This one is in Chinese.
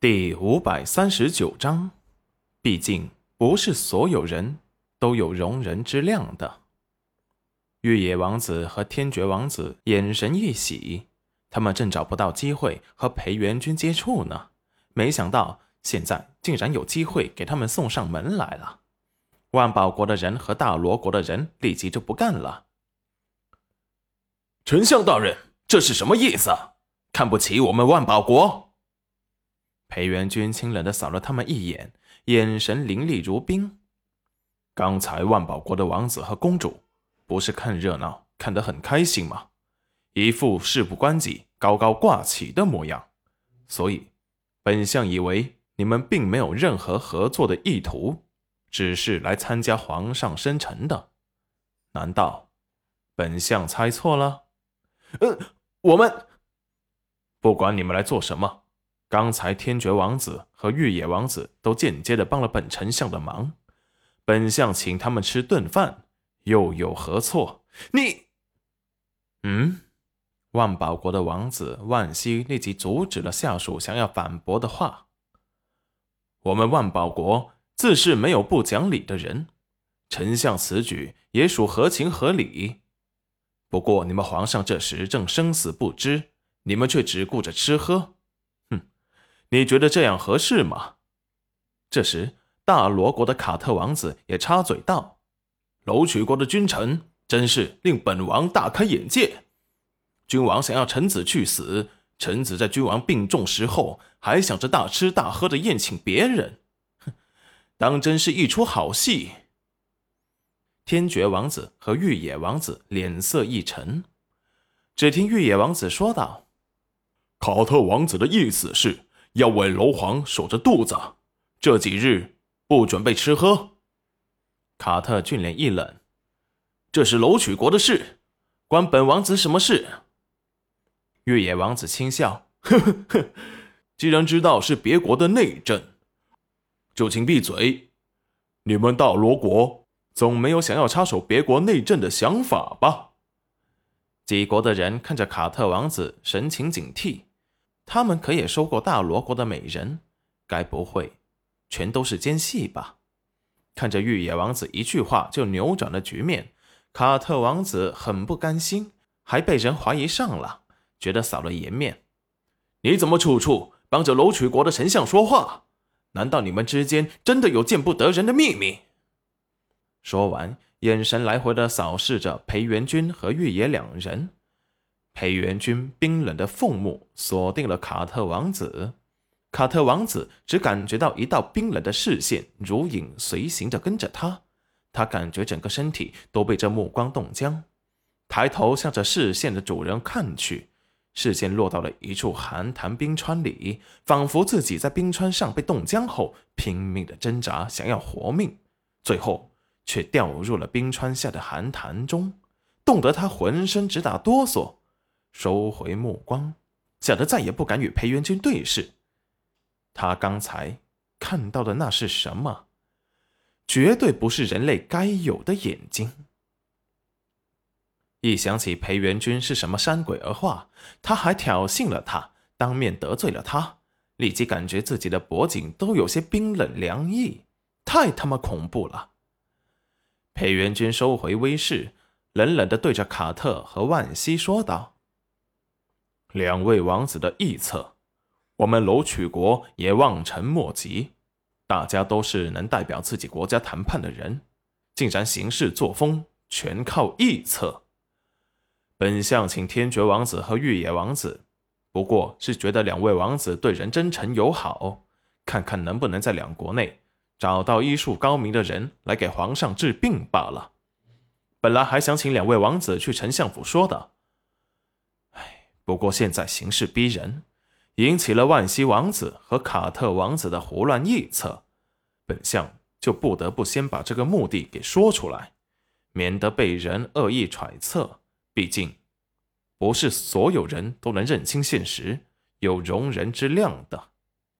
第五百三十九章，毕竟不是所有人都有容人之量的。玉野王子和天爵王子眼神一喜，他们正找不到机会和裴元君接触呢，没想到现在竟然有机会给他们送上门来了。万宝国的人和大罗国的人立即就不干了。丞相大人，这是什么意思？看不起我们万宝国？裴元君清冷的扫了他们一眼，眼神凌厉如冰。刚才万宝国的王子和公主不是看热闹看得很开心吗？一副事不关己、高高挂起的模样。所以，本相以为你们并没有任何合作的意图，只是来参加皇上生辰的。难道本相猜错了？呃，我们不管你们来做什么。刚才天爵王子和玉野王子都间接的帮了本丞相的忙，本相请他们吃顿饭，又有何错？你，嗯？万宝国的王子万熙立即阻止了下属想要反驳的话。我们万宝国自是没有不讲理的人，丞相此举也属合情合理。不过你们皇上这时正生死不知，你们却只顾着吃喝。你觉得这样合适吗？这时，大罗国的卡特王子也插嘴道：“楼曲国的君臣真是令本王大开眼界。君王想要臣子去死，臣子在君王病重时候还想着大吃大喝的宴请别人，哼，当真是一出好戏。”天爵王子和玉野王子脸色一沉，只听玉野王子说道：“卡特王子的意思是。”要为楼皇守着肚子，这几日不准备吃喝。卡特俊脸一冷：“这是楼曲国的事，关本王子什么事？”越野王子轻笑：“呵呵呵，既然知道是别国的内政，就请闭嘴。你们大罗国总没有想要插手别国内政的想法吧？”几国的人看着卡特王子，神情警惕。他们可也收过大罗国的美人，该不会全都是奸细吧？看着玉野王子一句话就扭转了局面，卡特王子很不甘心，还被人怀疑上了，觉得扫了颜面。你怎么处处帮着楼曲国的丞相说话？难道你们之间真的有见不得人的秘密？说完，眼神来回的扫视着裴元君和玉野两人。裴元君冰冷的凤目锁定了卡特王子，卡特王子只感觉到一道冰冷的视线如影随形着跟着他，他感觉整个身体都被这目光冻僵，抬头向着视线的主人看去，视线落到了一处寒潭冰川里，仿佛自己在冰川上被冻僵后拼命的挣扎，想要活命，最后却掉入了冰川下的寒潭中，冻得他浑身直打哆嗦。收回目光，吓得再也不敢与裴元君对视。他刚才看到的那是什么？绝对不是人类该有的眼睛。一想起裴元君是什么山鬼儿话，他还挑衅了他，当面得罪了他，立即感觉自己的脖颈都有些冰冷凉意，太他妈恐怖了。裴元君收回威势，冷冷的对着卡特和万西说道。两位王子的臆测，我们楼曲国也望尘莫及。大家都是能代表自己国家谈判的人，竟然行事作风全靠臆测。本相请天爵王子和玉野王子，不过是觉得两位王子对人真诚友好，看看能不能在两国内找到医术高明的人来给皇上治病罢了。本来还想请两位王子去丞相府说的。不过现在形势逼人，引起了万西王子和卡特王子的胡乱臆测，本相就不得不先把这个目的给说出来，免得被人恶意揣测。毕竟，不是所有人都能认清现实、有容人之量的。